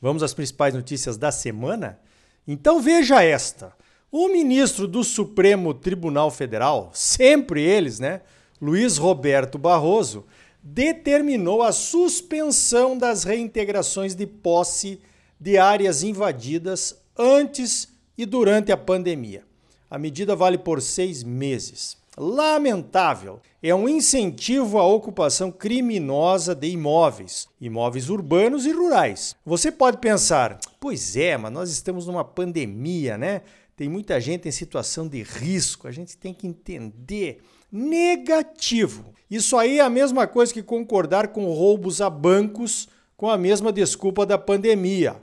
Vamos às principais notícias da semana? Então veja esta. O ministro do Supremo Tribunal Federal, sempre eles, né? Luiz Roberto Barroso, determinou a suspensão das reintegrações de posse de áreas invadidas antes e durante a pandemia. A medida vale por seis meses. Lamentável. É um incentivo à ocupação criminosa de imóveis, imóveis urbanos e rurais. Você pode pensar, pois é, mas nós estamos numa pandemia, né? Tem muita gente em situação de risco, a gente tem que entender. Negativo. Isso aí é a mesma coisa que concordar com roubos a bancos com a mesma desculpa da pandemia.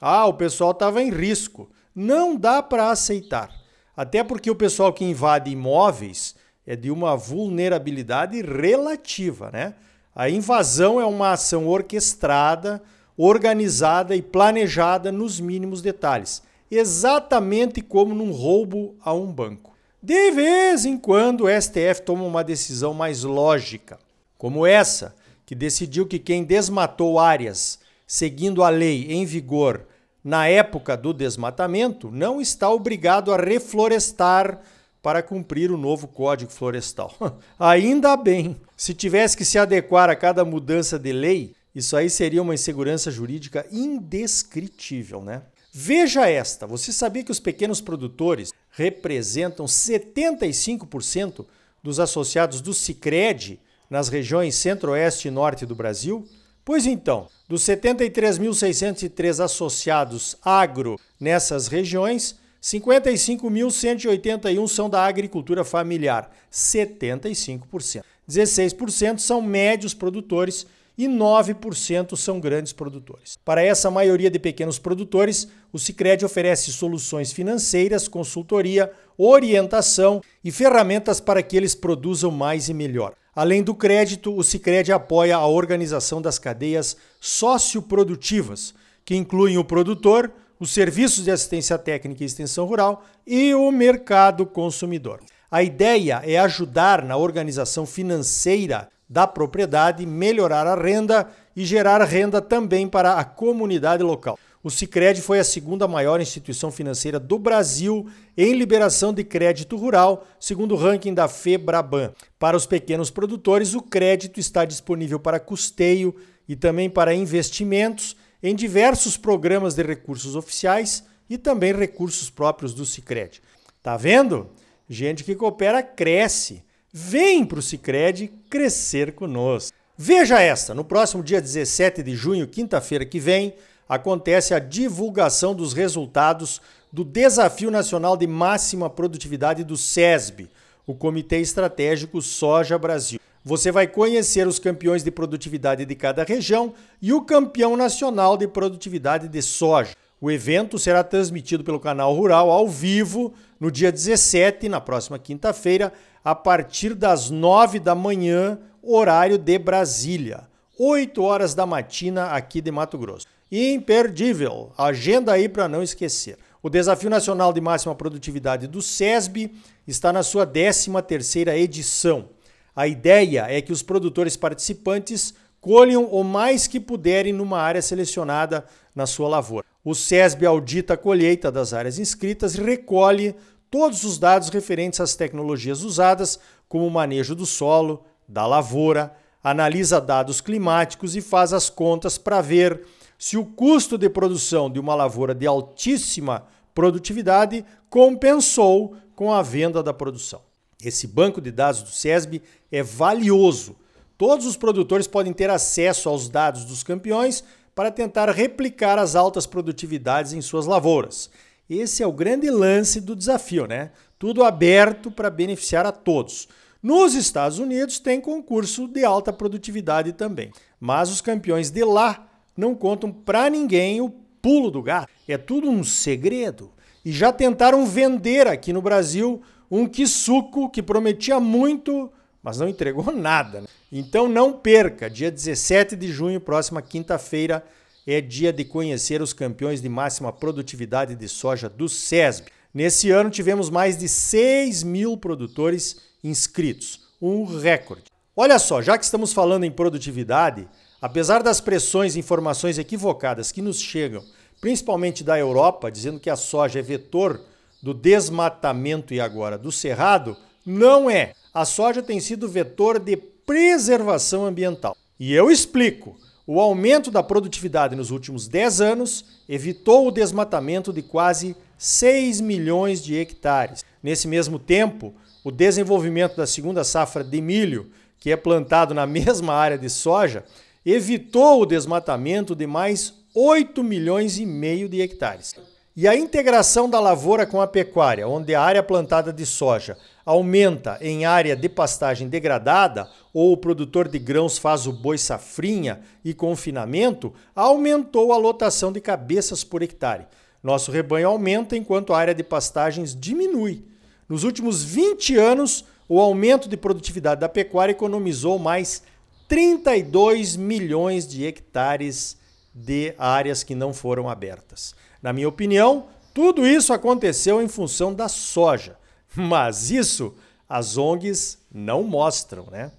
Ah, o pessoal estava em risco. Não dá para aceitar. Até porque o pessoal que invade imóveis é de uma vulnerabilidade relativa, né? A invasão é uma ação orquestrada, organizada e planejada nos mínimos detalhes, exatamente como num roubo a um banco. De vez em quando o STF toma uma decisão mais lógica, como essa, que decidiu que quem desmatou áreas seguindo a lei em vigor na época do desmatamento não está obrigado a reflorestar para cumprir o novo Código Florestal. Ainda bem, se tivesse que se adequar a cada mudança de lei, isso aí seria uma insegurança jurídica indescritível, né? Veja esta, você sabia que os pequenos produtores representam 75% dos associados do Sicredi nas regiões Centro-Oeste e Norte do Brasil? Pois então, dos 73.603 associados agro nessas regiões, 55.181 são da agricultura familiar, 75%. 16% são médios produtores e 9% são grandes produtores. Para essa maioria de pequenos produtores, o Sicredi oferece soluções financeiras, consultoria, orientação e ferramentas para que eles produzam mais e melhor. Além do crédito, o Sicredi apoia a organização das cadeias socioprodutivas, que incluem o produtor, os serviços de assistência técnica e extensão rural e o mercado consumidor. A ideia é ajudar na organização financeira da propriedade, melhorar a renda e gerar renda também para a comunidade local. O Sicredi foi a segunda maior instituição financeira do Brasil em liberação de crédito rural, segundo o ranking da Febraban. Para os pequenos produtores, o crédito está disponível para custeio e também para investimentos em diversos programas de recursos oficiais e também recursos próprios do Sicredi. Tá vendo? Gente que coopera cresce. Vem para o Sicredi crescer conosco. Veja esta, no próximo dia 17 de junho, quinta-feira que vem, acontece a divulgação dos resultados do Desafio Nacional de Máxima Produtividade do SESB, o Comitê Estratégico Soja Brasil. Você vai conhecer os campeões de produtividade de cada região e o campeão nacional de produtividade de soja. O evento será transmitido pelo canal Rural ao vivo no dia 17, na próxima quinta-feira, a partir das 9 da manhã, horário de Brasília. 8 horas da matina aqui de Mato Grosso. Imperdível. Agenda aí para não esquecer. O Desafio Nacional de Máxima Produtividade do SESB está na sua 13ª edição. A ideia é que os produtores participantes colham o mais que puderem numa área selecionada na sua lavoura. O SESB audita a colheita das áreas inscritas e recolhe todos os dados referentes às tecnologias usadas, como o manejo do solo, da lavoura, analisa dados climáticos e faz as contas para ver se o custo de produção de uma lavoura de altíssima produtividade compensou com a venda da produção. Esse banco de dados do SESB é valioso. Todos os produtores podem ter acesso aos dados dos campeões para tentar replicar as altas produtividades em suas lavouras. Esse é o grande lance do desafio, né? Tudo aberto para beneficiar a todos. Nos Estados Unidos tem concurso de alta produtividade também, mas os campeões de lá não contam para ninguém o pulo do gato. É tudo um segredo. E já tentaram vender aqui no Brasil um quisuco que prometia muito, mas não entregou nada. Né? Então não perca, dia 17 de junho, próxima quinta-feira, é dia de conhecer os campeões de máxima produtividade de soja do SESB. Nesse ano tivemos mais de 6 mil produtores inscritos, um recorde. Olha só, já que estamos falando em produtividade, apesar das pressões e informações equivocadas que nos chegam, principalmente da Europa, dizendo que a soja é vetor do desmatamento e agora do cerrado, não é. A soja tem sido vetor de preservação ambiental. E eu explico. O aumento da produtividade nos últimos 10 anos evitou o desmatamento de quase 6 milhões de hectares. Nesse mesmo tempo, o desenvolvimento da segunda safra de milho, que é plantado na mesma área de soja, evitou o desmatamento de mais 8 milhões e meio de hectares. E a integração da lavoura com a pecuária, onde a área plantada de soja aumenta em área de pastagem degradada, ou o produtor de grãos faz o boi safrinha e confinamento, aumentou a lotação de cabeças por hectare. Nosso rebanho aumenta enquanto a área de pastagens diminui. Nos últimos 20 anos, o aumento de produtividade da pecuária economizou mais 32 milhões de hectares de áreas que não foram abertas. Na minha opinião, tudo isso aconteceu em função da soja, mas isso as ONGs não mostram, né?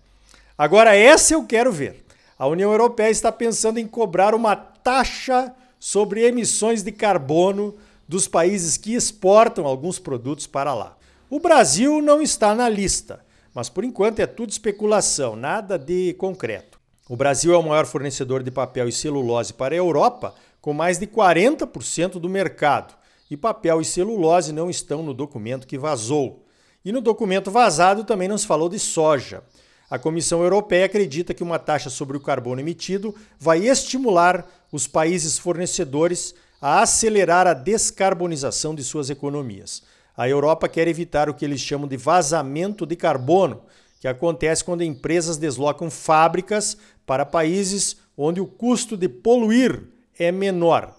Agora, essa eu quero ver. A União Europeia está pensando em cobrar uma taxa sobre emissões de carbono dos países que exportam alguns produtos para lá. O Brasil não está na lista, mas por enquanto é tudo especulação, nada de concreto. O Brasil é o maior fornecedor de papel e celulose para a Europa, com mais de 40% do mercado. E papel e celulose não estão no documento que vazou. E no documento vazado também nos falou de soja. A Comissão Europeia acredita que uma taxa sobre o carbono emitido vai estimular os países fornecedores a acelerar a descarbonização de suas economias. A Europa quer evitar o que eles chamam de vazamento de carbono, que acontece quando empresas deslocam fábricas para países onde o custo de poluir é menor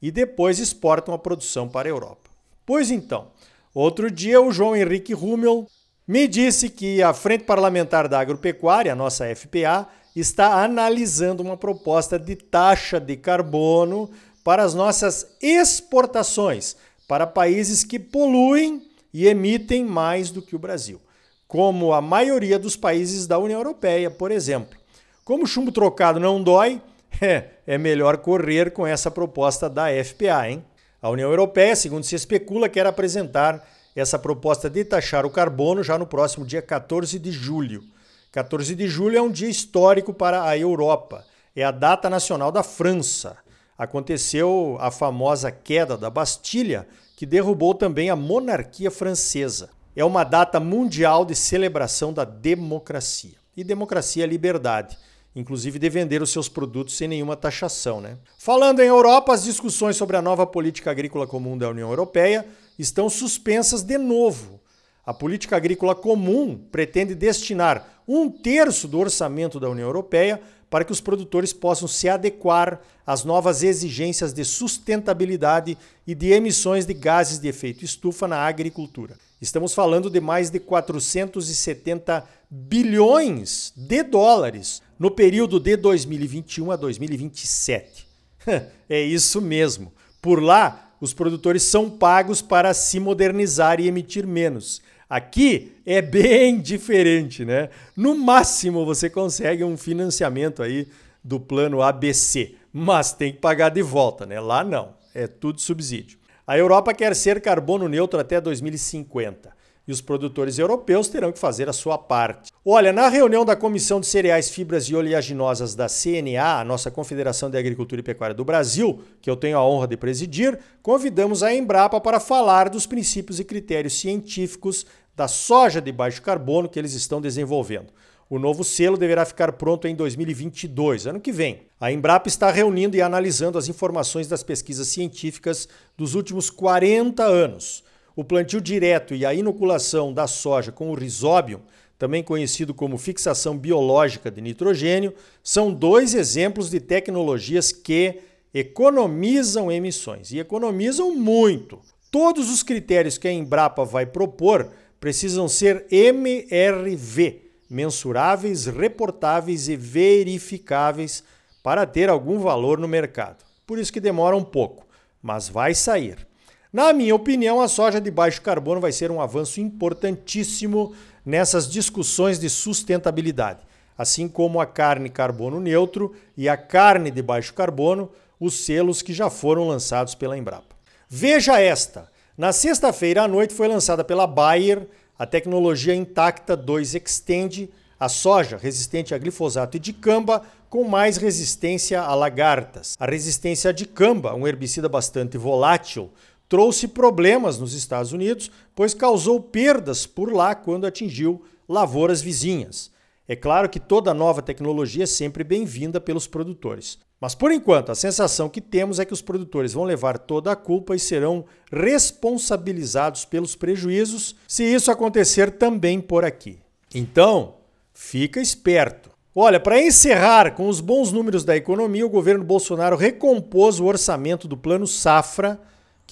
e depois exportam a produção para a Europa. Pois então, outro dia o João Henrique Rummel me disse que a Frente Parlamentar da Agropecuária, a nossa FPA, está analisando uma proposta de taxa de carbono para as nossas exportações para países que poluem e emitem mais do que o Brasil, como a maioria dos países da União Europeia, por exemplo. Como chumbo trocado não dói, é, é melhor correr com essa proposta da FPA, hein? A União Europeia, segundo se especula, quer apresentar essa proposta de taxar o carbono já no próximo dia 14 de julho. 14 de julho é um dia histórico para a Europa. É a data nacional da França. Aconteceu a famosa queda da Bastilha, que derrubou também a monarquia francesa. É uma data mundial de celebração da democracia. E democracia é liberdade inclusive de vender os seus produtos sem nenhuma taxação. Né? Falando em Europa, as discussões sobre a nova política agrícola comum da União Europeia estão suspensas de novo. A política agrícola comum pretende destinar um terço do orçamento da União Europeia para que os produtores possam se adequar às novas exigências de sustentabilidade e de emissões de gases de efeito estufa na agricultura. Estamos falando de mais de 470 bilhões de dólares no período de 2021 a 2027. é isso mesmo. Por lá, os produtores são pagos para se modernizar e emitir menos. Aqui é bem diferente, né? No máximo você consegue um financiamento aí do plano ABC, mas tem que pagar de volta, né? Lá não, é tudo subsídio. A Europa quer ser carbono neutro até 2050 e os produtores europeus terão que fazer a sua parte. Olha, na reunião da Comissão de Cereais, Fibras e Oleaginosas da CNA, a nossa Confederação de Agricultura e Pecuária do Brasil, que eu tenho a honra de presidir, convidamos a Embrapa para falar dos princípios e critérios científicos da soja de baixo carbono que eles estão desenvolvendo. O novo selo deverá ficar pronto em 2022, ano que vem. A Embrapa está reunindo e analisando as informações das pesquisas científicas dos últimos 40 anos o plantio direto e a inoculação da soja com o risóbio, também conhecido como fixação biológica de nitrogênio, são dois exemplos de tecnologias que economizam emissões e economizam muito. Todos os critérios que a Embrapa vai propor precisam ser MRV, mensuráveis, reportáveis e verificáveis para ter algum valor no mercado. Por isso que demora um pouco, mas vai sair. Na minha opinião, a soja de baixo carbono vai ser um avanço importantíssimo nessas discussões de sustentabilidade, assim como a carne carbono neutro e a carne de baixo carbono, os selos que já foram lançados pela Embrapa. Veja esta: na sexta-feira à noite foi lançada pela Bayer a tecnologia Intacta 2 Extend, a soja resistente a glifosato e dicamba com mais resistência a lagartas. A resistência a dicamba, um herbicida bastante volátil, trouxe problemas nos Estados Unidos, pois causou perdas por lá quando atingiu lavouras vizinhas. É claro que toda nova tecnologia é sempre bem-vinda pelos produtores. Mas por enquanto, a sensação que temos é que os produtores vão levar toda a culpa e serão responsabilizados pelos prejuízos se isso acontecer também por aqui. Então, fica esperto. Olha, para encerrar com os bons números da economia, o governo Bolsonaro recompôs o orçamento do Plano Safra,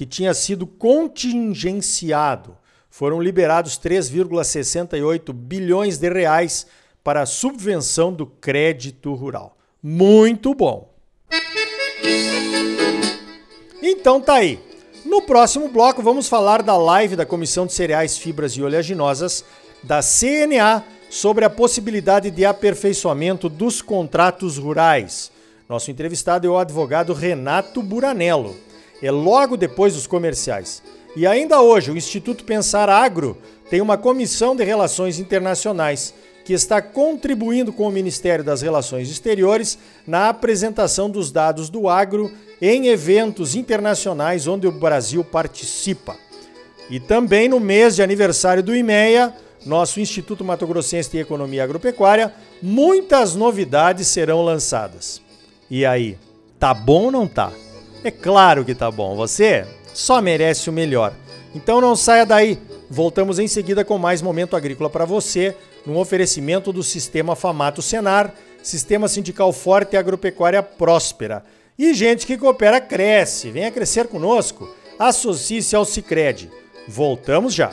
que tinha sido contingenciado. Foram liberados 3,68 bilhões de reais para a subvenção do crédito rural. Muito bom. Então tá aí. No próximo bloco vamos falar da live da Comissão de Cereais, Fibras e Oleaginosas da CNA sobre a possibilidade de aperfeiçoamento dos contratos rurais. Nosso entrevistado é o advogado Renato Buranello. É logo depois dos comerciais. E ainda hoje, o Instituto Pensar Agro tem uma comissão de relações internacionais que está contribuindo com o Ministério das Relações Exteriores na apresentação dos dados do agro em eventos internacionais onde o Brasil participa. E também no mês de aniversário do IMEA, nosso Instituto Mato Grossense de Economia Agropecuária, muitas novidades serão lançadas. E aí, tá bom ou não tá? É claro que tá bom. Você só merece o melhor. Então não saia daí. Voltamos em seguida com mais momento agrícola para você num oferecimento do Sistema Famato Senar, Sistema Sindical Forte e Agropecuária Próspera. E gente que coopera cresce. Venha crescer conosco. Associe-se ao Cicred. Voltamos já.